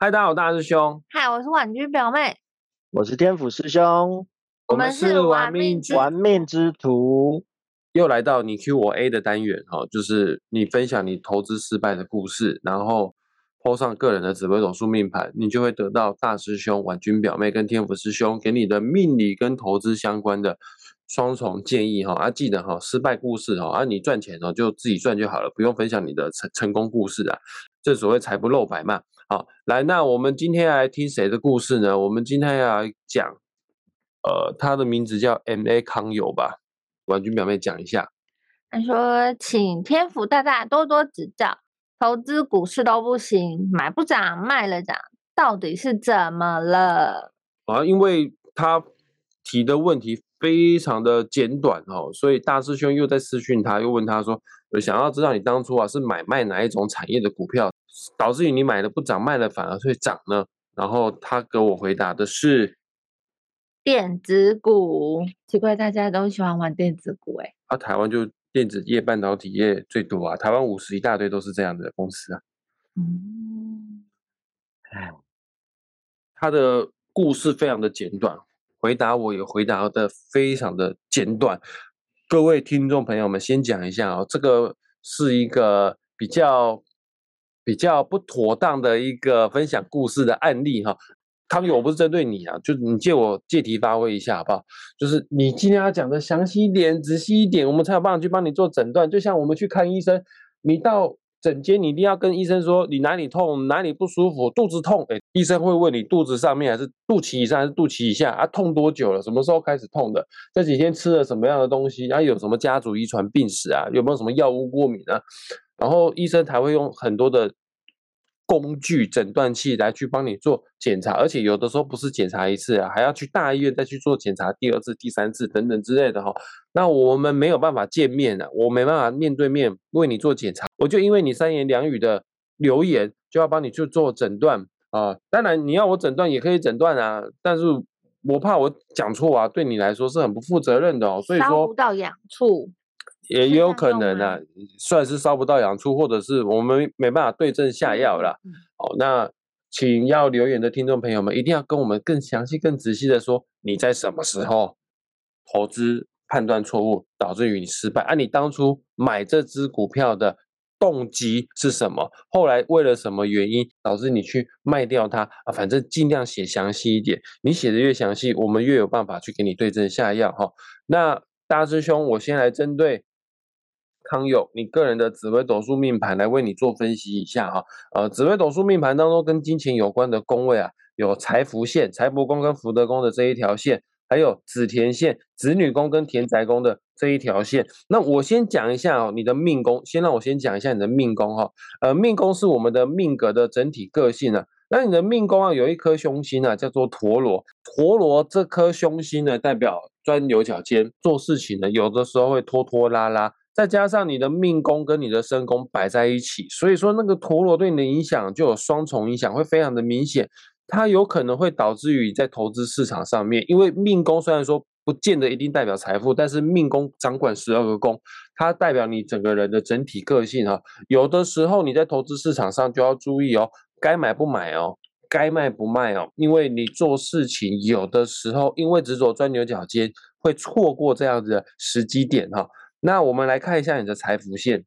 嗨，大家好，大师兄，嗨，我是婉君表妹，我是天府师兄，我们是玩命玩命之徒。又来到你 Q 我 A 的单元哈，就是你分享你投资失败的故事，然后抛上个人的紫微斗数命盘，你就会得到大师兄婉君表妹跟天府师兄给你的命理跟投资相关的双重建议哈。啊，记得哈，失败故事哈，啊，你赚钱哦就自己赚就好了，不用分享你的成成功故事啊，这所谓财不露白嘛。好，来，那我们今天要来听谁的故事呢？我们今天要来讲，呃，他的名字叫 M A 康友吧，婉君表妹讲一下。他说：“请天府大大多多指教，投资股市都不行，买不涨，卖了涨，到底是怎么了？”啊，因为他提的问题非常的简短哦，所以大师兄又在私讯他，又问他说：“我想要知道你当初啊是买卖哪一种产业的股票？”导致于你买的不涨，卖了反而会涨呢？然后他给我回答的是电子股，奇怪，大家都喜欢玩电子股哎。啊，台湾就电子业、半导体业最多啊，台湾五十一大堆都是这样的公司啊。嗯，哎，他的故事非常的简短，回答我也回答的非常的简短。各位听众朋友们，先讲一下哦，这个是一个比较。比较不妥当的一个分享故事的案例哈，康宇，我不是针对你啊，就你借我借题发挥一下好不好？就是你今天要讲的详细一点、仔细一点，我们才有办法去帮你做诊断。就像我们去看医生，你到诊间，你一定要跟医生说你哪里痛、哪里不舒服，肚子痛，哎，医生会问你肚子上面还是肚脐以上还是肚脐以下啊？痛多久了？什么时候开始痛的？这几天吃了什么样的东西？啊，有什么家族遗传病史啊？有没有什么药物过敏啊？然后医生才会用很多的工具诊断器来去帮你做检查，而且有的时候不是检查一次啊，还要去大医院再去做检查第二次、第三次等等之类的哈。那我们没有办法见面啊，我没办法面对面为你做检查，我就因为你三言两语的留言就要帮你去做诊断啊。当然你要我诊断也可以诊断啊，但是我怕我讲错啊，对你来说是很不负责任的哦。所以说不到痒处。也也有可能啊，算是烧不到痒处，或者是我们没办法对症下药了。哦，那请要留言的听众朋友们，一定要跟我们更详细、更仔细的说，你在什么时候投资判断错误，导致于你失败？啊，你当初买这只股票的动机是什么？后来为了什么原因导致你去卖掉它？啊，反正尽量写详细一点，你写的越详细，我们越有办法去给你对症下药。哈，那大师兄，我先来针对。康友，你个人的紫微斗数命盘来为你做分析一下哈。呃，紫微斗数命盘当中跟金钱有关的宫位啊，有财福线、财帛宫跟福德宫的这一条线，还有子田线、子女宫跟田宅宫的这一条线。那我先讲一下哦，你的命宫，先让我先讲一下你的命宫哈。呃，命宫是我们的命格的整体个性啊。那你的命宫啊，有一颗凶星啊，叫做陀螺。陀螺这颗凶星呢，代表钻牛角尖，做事情呢，有的时候会拖拖拉拉。再加上你的命宫跟你的身宫摆在一起，所以说那个陀螺对你的影响就有双重影响，会非常的明显。它有可能会导致于在投资市场上面，因为命宫虽然说不见得一定代表财富，但是命宫掌管十二个宫，它代表你整个人的整体个性哈。有的时候你在投资市场上就要注意哦，该买不买哦，该卖不卖哦，因为你做事情有的时候因为执着钻牛角尖，会错过这样子的时机点哈。那我们来看一下你的财福线，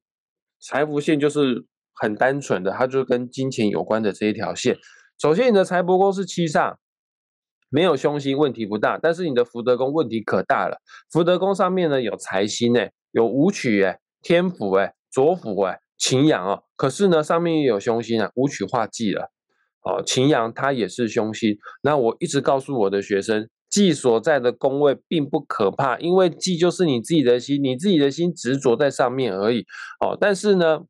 财福线就是很单纯的，它就跟金钱有关的这一条线。首先，你的财帛宫是七煞，没有凶星，问题不大。但是你的福德宫问题可大了，福德宫上面呢有财星哎，有武曲哎，天府哎，左辅哎，擎羊哦。可是呢，上面也有凶星啊，武曲化忌了，哦，擎羊它也是凶星。那我一直告诉我的学生。忌所在的宫位并不可怕，因为忌就是你自己的心，你自己的心执着在上面而已。哦，但是呢，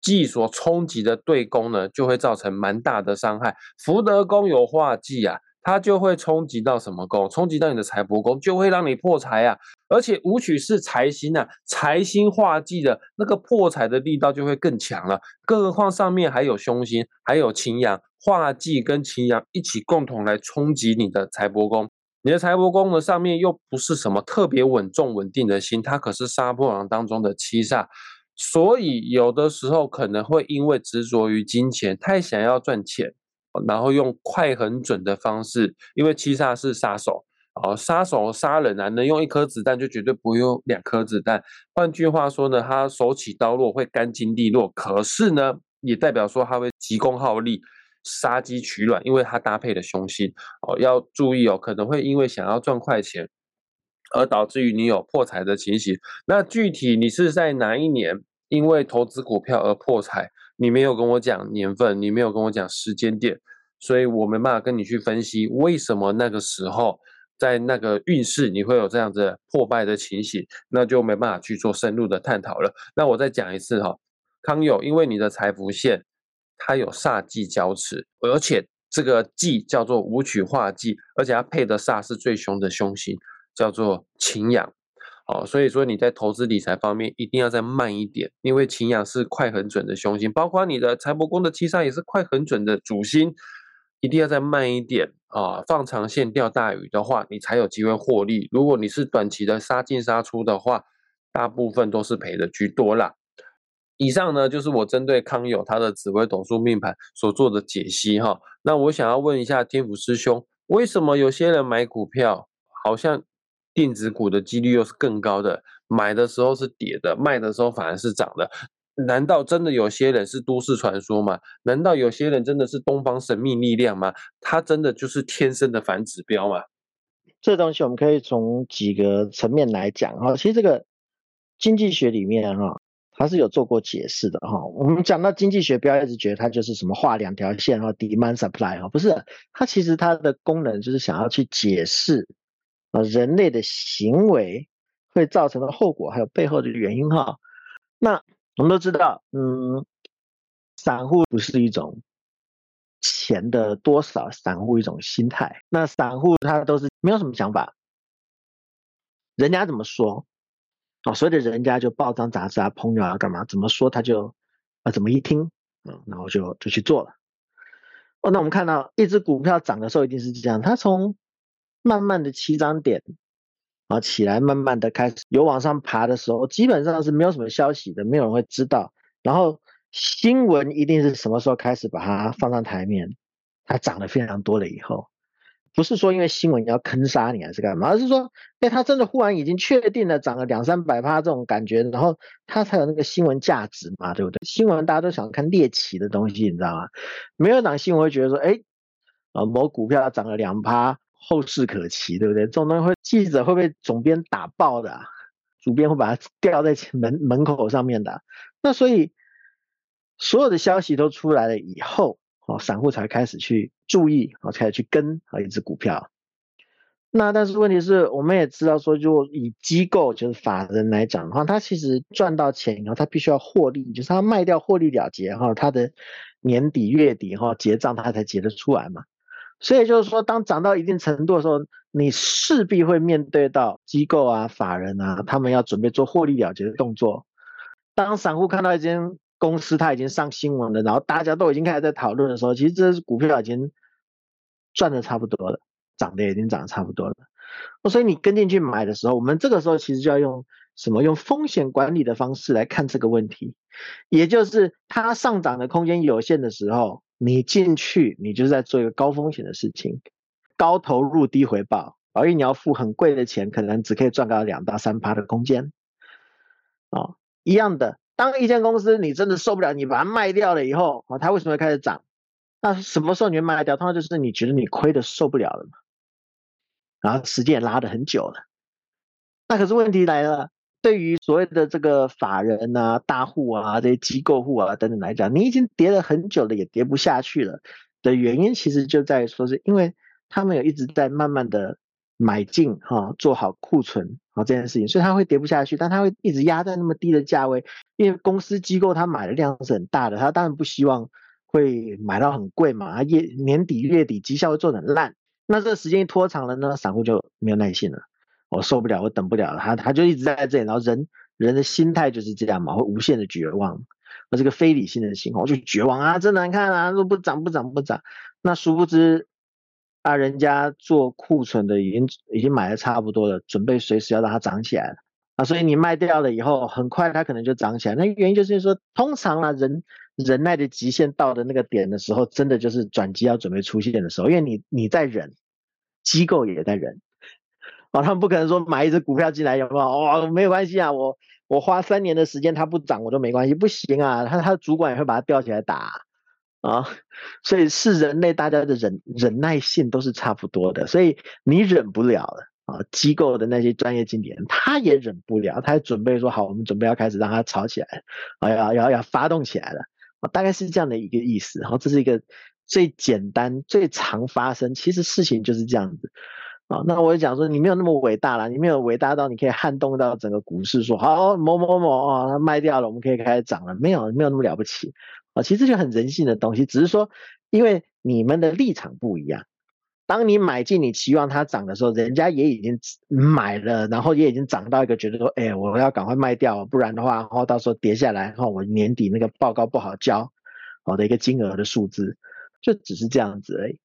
忌所冲击的对宫呢，就会造成蛮大的伤害。福德宫有化忌啊，它就会冲击到什么宫？冲击到你的财帛宫，就会让你破财啊。而且武曲是财星啊，财星化忌的那个破财的力道就会更强了。更何况上面还有凶星，还有擎羊化忌跟擎羊一起共同来冲击你的财帛宫。你的财帛宫呢，上面又不是什么特别稳重稳定的心，它可是杀破狼当中的七煞，所以有的时候可能会因为执着于金钱，太想要赚钱，然后用快很准的方式，因为七煞是杀手。哦，杀手杀人啊，能用一颗子弹就绝对不会用两颗子弹。换句话说呢，他手起刀落会干净利落。可是呢，也代表说他会急功好利、杀鸡取卵，因为它搭配的凶星。哦，要注意哦，可能会因为想要赚快钱，而导致于你有破财的情形。那具体你是在哪一年因为投资股票而破财？你没有跟我讲年份，你没有跟我讲时间点，所以我没办法跟你去分析为什么那个时候。在那个运势，你会有这样子破败的情形，那就没办法去做深入的探讨了。那我再讲一次哈，康友，因为你的财福线它有煞忌交持，而且这个忌叫做武曲化忌，而且它配的煞是最凶的凶星，叫做擎羊。哦，所以说你在投资理财方面一定要再慢一点，因为擎羊是快很准的凶星，包括你的财帛宫的七杀也是快很准的主星。一定要再慢一点啊！放长线钓大鱼的话，你才有机会获利。如果你是短期的杀进杀出的话，大部分都是赔的居多啦。以上呢，就是我针对康友他的紫微斗数命盘所做的解析哈。那我想要问一下天府师兄，为什么有些人买股票，好像电子股的几率又是更高的？买的时候是跌的，卖的时候反而是涨的。难道真的有些人是都市传说吗？难道有些人真的是东方神秘力量吗？他真的就是天生的反指标吗？这东西我们可以从几个层面来讲哈。其实这个经济学里面哈，它是有做过解释的哈。我们讲到经济学，不要一直觉得它就是什么画两条线哈，demand supply 哈，不是。它其实它的功能就是想要去解释啊人类的行为会造成的后果，还有背后的原因哈。那我们都知道，嗯，散户不是一种钱的多少，散户一种心态。那散户他都是没有什么想法，人家怎么说，啊，所以的人家就报章杂志啊，朋友啊，干嘛怎么说他就啊怎么一听，嗯，然后就就去做了。哦，那我们看到一只股票涨的时候一定是这样，它从慢慢的起涨点。啊，起来慢慢的开始有往上爬的时候，基本上是没有什么消息的，没有人会知道。然后新闻一定是什么时候开始把它放上台面，它涨得非常多了以后，不是说因为新闻要坑杀你还是干嘛，而是说，哎，他真的忽然已经确定了涨了两三百趴这种感觉，然后他才有那个新闻价值嘛，对不对？新闻大家都想看猎奇的东西，你知道吗？没有档新闻会觉得说，哎，啊，某股票涨了两趴。后市可期，对不对？这种东西会记者会被总编打爆的，主编会把它 吊在门门口上面的。那所以所有的消息都出来了以后，哦，散户才开始去注意，哦，开始去跟啊一只股票。那但是问题是，我们也知道说，就以机构就是法人来讲的话，他其实赚到钱以后，他必须要获利，就是他卖掉获利了结哈，他的年底月底哈结账他才结得出来嘛。所以就是说，当涨到一定程度的时候，你势必会面对到机构啊、法人啊，他们要准备做获利了结的动作。当散户看到一间公司它已经上新闻了，然后大家都已经开始在讨论的时候，其实这股票已经赚的差不多了，涨的已经涨得差不多了。所以你跟进去买的时候，我们这个时候其实就要用什么？用风险管理的方式来看这个问题，也就是它上涨的空间有限的时候。你进去，你就是在做一个高风险的事情，高投入低回报，而你要付很贵的钱，可能只可以赚到两到三趴的空间。哦，一样的，当一间公司你真的受不了，你把它卖掉了以后，啊，它为什么会开始涨？那什么时候你会卖掉？通常就是你觉得你亏的受不了了嘛，然后时间也拉的很久了。那可是问题来了。对于所谓的这个法人啊、大户啊、这些机构户啊等等来讲，你已经跌了很久了，也跌不下去了的原因，其实就在说是因为他们有一直在慢慢的买进哈，做好库存啊这件事情，所以它会跌不下去，但它会一直压在那么低的价位，因为公司机构它买的量是很大的，它当然不希望会买到很贵嘛，它月年底月底绩效会做得很烂，那这个时间一拖长了呢，散户就没有耐心了。我受不了，我等不了了。他他就一直在这里，然后人人的心态就是这样嘛，会无限的绝望。那这个非理性的情况，就绝望啊，真难看啊，说不涨不涨不涨。那殊不知啊，人家做库存的已经已经买的差不多了，准备随时要让它涨起来了啊。所以你卖掉了以后，很快它可能就涨起来。那原因就是说，通常啊，人忍耐的极限到的那个点的时候，真的就是转机要准备出现的时候，因为你你在忍，机构也在忍，啊，他们不可能说买一只股票进来有没有？哦，没有关系啊，我我花三年的时间它不涨我都没关系，不行啊，他他的主管也会把它吊起来打啊，所以是人类大家的忍忍耐性都是差不多的，所以你忍不了了。啊，机构的那些专业经理人，他也忍不了，他准备说好，我们准备要开始让他吵起来，啊，要要要发动起来了，大概是这样的一个意思。然后这是一个最简单、最常发生，其实事情就是这样子。啊，那我就讲说，你没有那么伟大了，你没有伟大到你可以撼动到整个股市，说好某某某啊，他卖掉了，我们可以开始涨了，没有，没有那么了不起。其实就很人性的东西，只是说因为你们的立场不一样。当你买进，你期望它涨的时候，人家也已经买了，然后也已经涨到一个觉得说，哎，我要赶快卖掉，不然的话，然后到时候跌下来，然后我年底那个报告不好交，好的一个金额的数字，就只是这样子而已。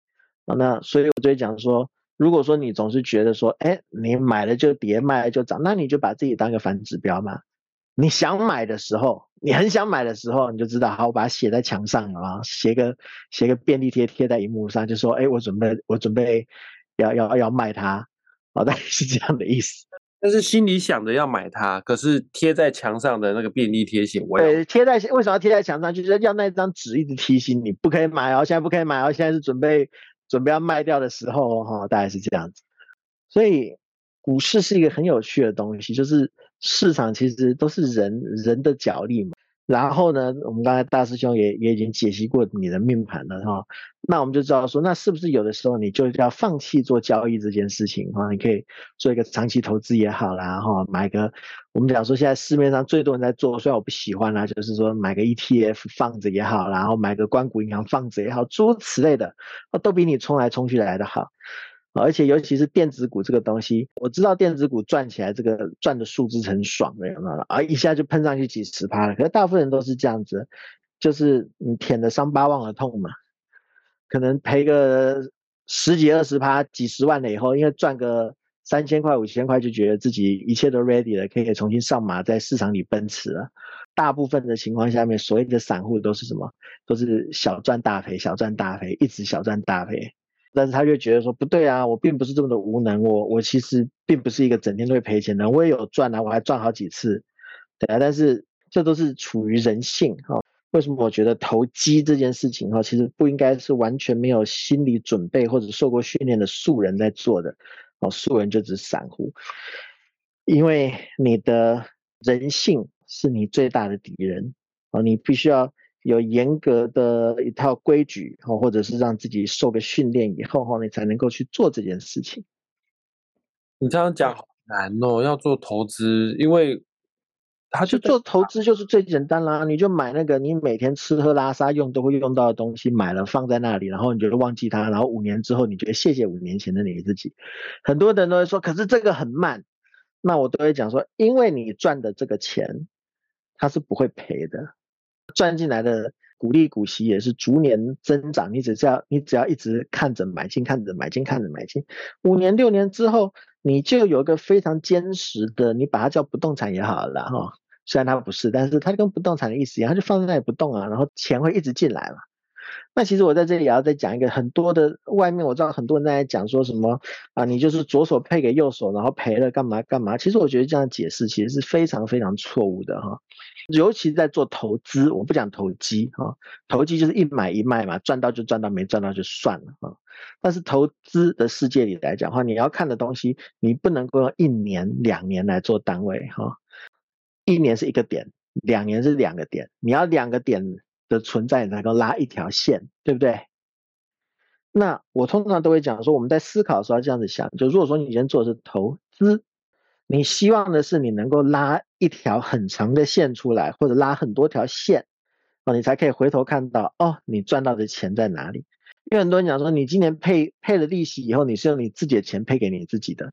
那所以我就讲说，如果说你总是觉得说，哎，你买了就跌，卖了就涨，那你就把自己当个反指标嘛。你想买的时候，你很想买的时候，你就知道，好，我把它写在墙上啊，写个写个便利贴贴在荧幕上，就说，哎，我准备我准备要要要卖它，大概是这样的意思。但是心里想着要买它，可是贴在墙上的那个便利贴写，对，贴在为什么要贴在墙上？就是要那张纸一直提醒你不可以买哦，现在不可以买哦，现在是准备准备要卖掉的时候哦，哈，大概是这样子。所以股市是一个很有趣的东西，就是。市场其实都是人人的角力嘛，然后呢，我们刚才大师兄也也已经解析过你的命盘了哈，那我们就知道说，那是不是有的时候你就要放弃做交易这件事情哈？你可以做一个长期投资也好啦哈，买个我们讲说现在市面上最多人在做，虽然我不喜欢啦，就是说买个 ETF 放着也好，然后买个关谷银行放着也好，诸如此类的，都比你冲来冲去来的好。而且尤其是电子股这个东西，我知道电子股赚起来，这个赚的数字很爽的，有没有？啊，一下就喷上去几十趴了。可是大部分人都是这样子，就是你舔的伤疤忘了痛嘛，可能赔个十几二十趴、几十万了以后，因为赚个三千块、五千块，就觉得自己一切都 ready 了，可以重新上马，在市场里奔驰了。大部分的情况下面，所谓的散户都是什么？都是小赚大赔，小赚大赔，一直小赚大赔。但是他就觉得说不对啊，我并不是这么的无能，我我其实并不是一个整天都会赔钱的，我也有赚啊，我还赚好几次，对啊，但是这都是处于人性哈。为什么我觉得投机这件事情哈，其实不应该是完全没有心理准备或者受过训练的素人在做的哦，素人就只是散户，因为你的人性是你最大的敌人啊，你必须要。有严格的一套规矩，或者是让自己受个训练以后，哈，你才能够去做这件事情。你这样讲好难哦，要做投资，因为他就做投资就是最简单啦，你就买那个你每天吃喝拉撒用都会用到的东西，买了放在那里，然后你就忘记它，然后五年之后你觉得谢谢五年前的你自己。很多人都会说，可是这个很慢，那我都会讲说，因为你赚的这个钱，它是不会赔的。赚进来的股利股息也是逐年增长，你只要你只要一直看着买进，看着买进，看着买进，五年六年之后，你就有一个非常坚实的，你把它叫不动产也好了哈，虽然它不是，但是它跟不动产的意思一样，它就放在那里不动啊，然后钱会一直进来嘛。那其实我在这里也要再讲一个，很多的外面我知道很多人在讲说什么啊，你就是左手配给右手，然后赔了干嘛干嘛。其实我觉得这样解释其实是非常非常错误的哈，尤其在做投资，我不讲投机哈，投机就是一买一卖嘛，赚到就赚到，没赚到就算了啊。但是投资的世界里来讲话，你要看的东西，你不能够用一年两年来做单位哈，一年是一个点，两年是两个点，你要两个点。的存在能够拉一条线，对不对？那我通常都会讲说，我们在思考的时候要这样子想：就如果说你今天做的是投资，你希望的是你能够拉一条很长的线出来，或者拉很多条线，哦，你才可以回头看到哦，你赚到的钱在哪里？因为很多人讲说，你今年配配了利息以后，你是用你自己的钱配给你自己的，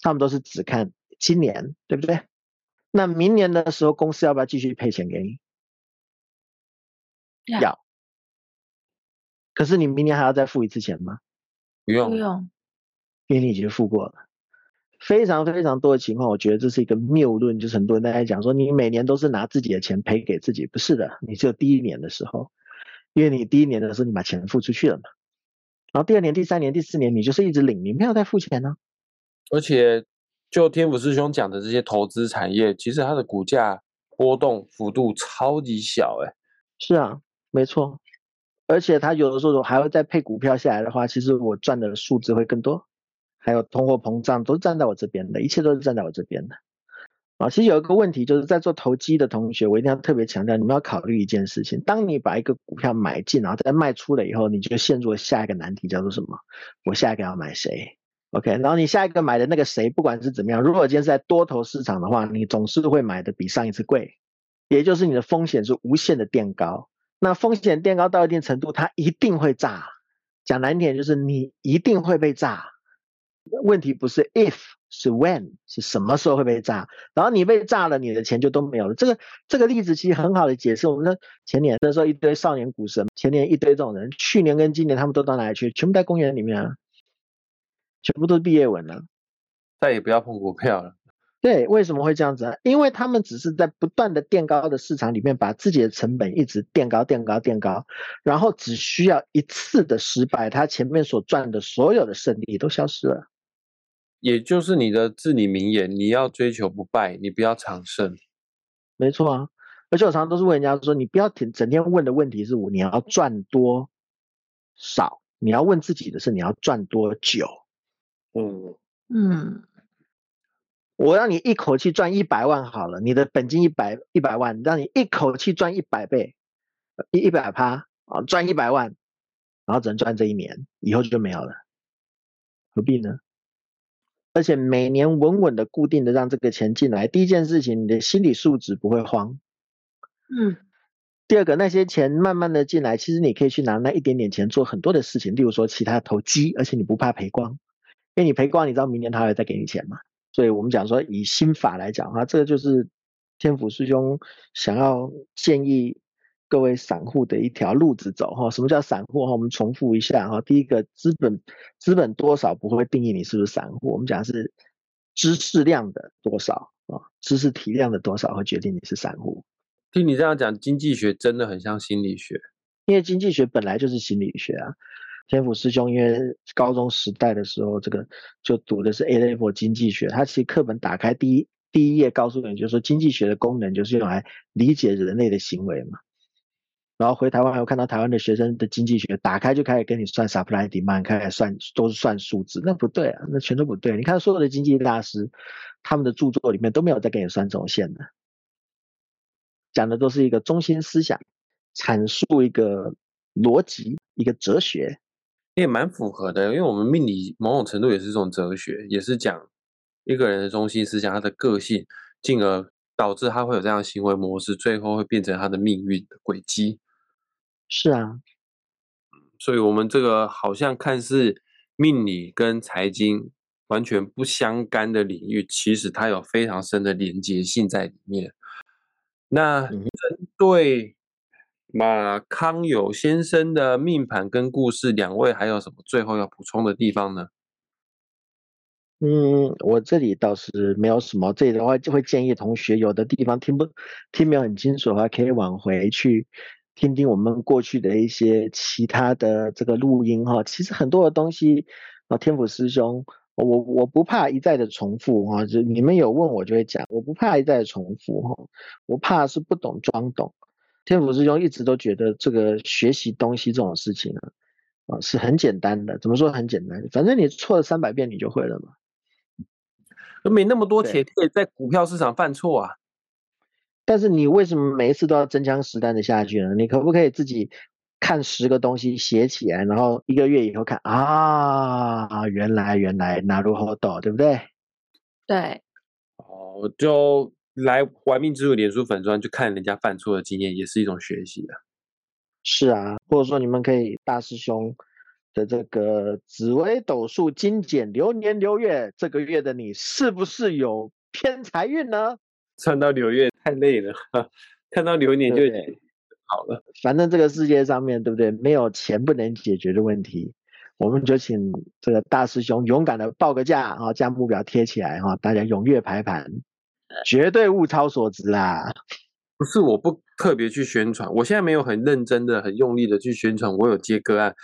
他们都是只看今年，对不对？那明年的时候，公司要不要继续配钱给你？要，可是你明年还要再付一次钱吗？不用，不用，因为你已经付过了。非常非常多的情况，我觉得这是一个谬论，就是很多人在讲说，你每年都是拿自己的钱赔给自己，不是的，你只有第一年的时候，因为你第一年的时候你把钱付出去了嘛，然后第二年、第三年、第四年你就是一直领，你没有再付钱呢。而且，就天府师兄讲的这些投资产业，其实它的股价波动幅度超级小，哎，是啊，没错，而且它有的时候还会再配股票下来的话，其实我赚的数字会更多。还有通货膨胀都站在我这边的，一切都是站在我这边的。啊，其实有一个问题，就是在做投机的同学，我一定要特别强调，你们要考虑一件事情：当你把一个股票买进，然后再卖出了以后，你就陷入了下一个难题，叫做什么？我下一个要买谁？OK？然后你下一个买的那个谁，不管是怎么样，如果今天是在多头市场的话，你总是会买的比上一次贵，也就是你的风险是无限的垫高。那风险垫高到一定程度，它一定会炸。讲难点，就是你一定会被炸。问题不是 if 是 when 是什么时候会被炸，然后你被炸了，你的钱就都没有了。这个这个例子其实很好的解释我们的前年那时候一堆少年股神，前年一堆这种人，去年跟今年他们都到哪里去？全部在公园里面啊，全部都是毕业文了，再也不要碰股票了。对，为什么会这样子啊？因为他们只是在不断的垫高的市场里面，把自己的成本一直垫高、垫高、垫高，然后只需要一次的失败，他前面所赚的所有的胜利都消失了。也就是你的至理名言，你要追求不败，你不要长胜。没错啊，而且我常常都是问人家说，你不要整整天问的问题是我你要赚多少，你要问自己的是你要赚多久。嗯嗯，我让你一口气赚一百万好了，你的本金一百一百万，让你一口气赚一百倍，一一百趴啊，赚一百万，然后只能赚这一年，以后就没有了，何必呢？而且每年稳稳的、固定的让这个钱进来，第一件事情，你的心理素质不会慌。嗯。第二个，那些钱慢慢的进来，其实你可以去拿那一点点钱做很多的事情，例如说其他投机，而且你不怕赔光，因为你赔光，你知道明年他会再给你钱嘛。所以我们讲说，以心法来讲哈，这个就是天府师兄想要建议。各位散户的一条路子走哈，什么叫散户哈？我们重复一下哈。第一个，资本资本多少不会定义你是不是散户，我们讲是知识量的多少啊，知识体量的多少会决定你是散户。听你这样讲，经济学真的很像心理学，因为经济学本来就是心理学啊。天府师兄因为高中时代的时候，这个就读的是 A level 经济学，他其实课本打开第一第一页告诉你，就是说经济学的功能就是用来理解人类的行为嘛。然后回台湾，还有看到台湾的学生的经济学打开就开始跟你算 supply demand，开始算都是算数字，那不对啊，那全都不对。你看所有的经济大师，他们的著作里面都没有在给你算这种线的，讲的都是一个中心思想，阐述一个逻辑，一个哲学，也蛮符合的。因为我们命理某种程度也是一种哲学，也是讲一个人的中心思想，他的个性，进而导致他会有这样的行为模式，最后会变成他的命运的轨迹。是啊，所以，我们这个好像看似命理跟财经完全不相干的领域，其实它有非常深的连结性在里面。那针对马康友先生的命盘跟故事，两位还有什么最后要补充的地方呢？嗯，我这里倒是没有什么，这里的话就会建议同学，有的地方听不听没有很清楚的话，可以往回去。听听我们过去的一些其他的这个录音哈，其实很多的东西啊，天府师兄，我我不怕一再的重复哈，就你们有问我就会讲，我不怕一再的重复哈，我怕是不懂装懂。天府师兄一直都觉得这个学习东西这种事情啊，啊是很简单的，怎么说很简单？反正你错了三百遍你就会了嘛，都没那么多钱可以在股票市场犯错啊。但是你为什么每一次都要真枪实弹的下去呢？你可不可以自己看十个东西写起来，然后一个月以后看啊，原来原来哪如何懂，对不对？对。哦，就来玩命之路脸书粉砖，去看人家犯错的经验，也是一种学习的。是啊，或者说你们可以大师兄的这个紫微斗数精简流年流月，这个月的你是不是有偏财运呢？算到流月太累了，看到流年就好了。反正这个世界上面对不对？没有钱不能解决的问题，我们就请这个大师兄勇敢的报个价啊，将目标贴起来哈，大家踊跃排盘，绝对物超所值啦。不是我不特别去宣传，我现在没有很认真的、很用力的去宣传，我有接个案，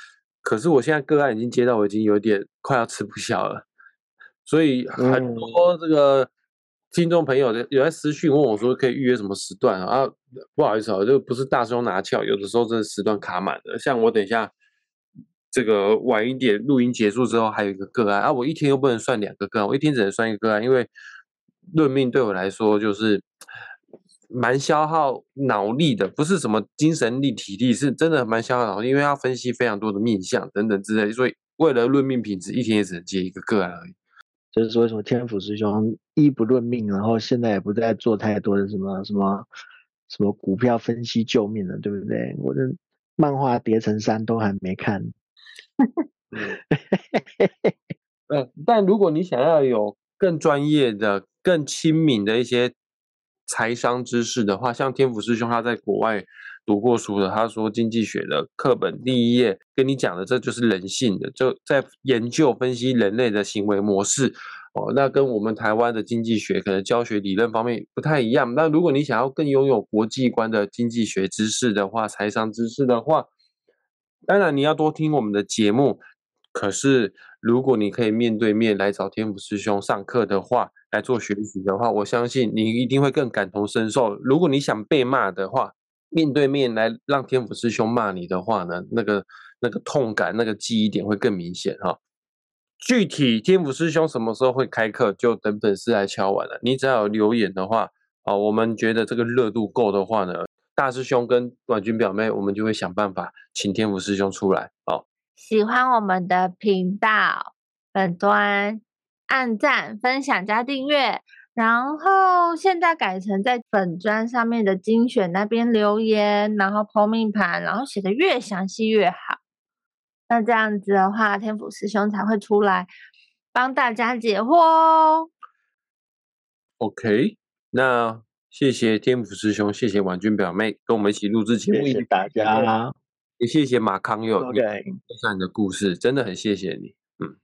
可是我现在个案已经接到，我已经有点快要吃不消了，所以很多这个听众朋友的有在私讯问我说，可以预约什么时段啊？不好意思啊，这个不是大胸拿翘，有的时候真的时段卡满了。像我等一下这个晚一点录音结束之后，还有一个个案啊，我一天又不能算两个个案，我一天只能算一个个案，因为论命对我来说就是。蛮消耗脑力的，不是什么精神力、体力，是真的蛮消耗脑力，因为要分析非常多的面相等等之类，所以为了论命品质，一天也只能接一个个案而已。就是说，为什么天府师兄一不论命，然后现在也不再做太多的什么什么什么股票分析救命了，对不对？我的漫画叠成山都还没看。呃，但如果你想要有更专业的、更亲民的一些。财商知识的话，像天府师兄他在国外读过书的，他说经济学的课本第一页跟你讲的，这就是人性的，就在研究分析人类的行为模式哦。那跟我们台湾的经济学可能教学理论方面不太一样。那如果你想要更拥有国际观的经济学知识的话，财商知识的话，当然你要多听我们的节目。可是如果你可以面对面来找天府师兄上课的话，来做学习的话，我相信你一定会更感同身受。如果你想被骂的话，面对面来让天府师兄骂你的话呢，那个那个痛感、那个记忆点会更明显哈。具体天府师兄什么时候会开课，就等粉丝来敲完了。你只要有留言的话，啊，我们觉得这个热度够的话呢，大师兄跟婉君表妹，我们就会想办法请天府师兄出来哦。喜欢我们的频道本端。按赞、分享加订阅，然后现在改成在粉砖上面的精选那边留言，然后剖命盘，然后写的越详细越好。那这样子的话，天府师兄才会出来帮大家解惑哦。OK，那谢谢天府师兄，谢谢婉君表妹跟我们一起录制节目，谢谢大家，也谢谢马康佑分享你的故事，真的很谢谢你。嗯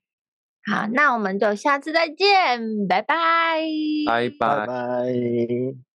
好，那我们就下次再见，拜拜，拜拜拜。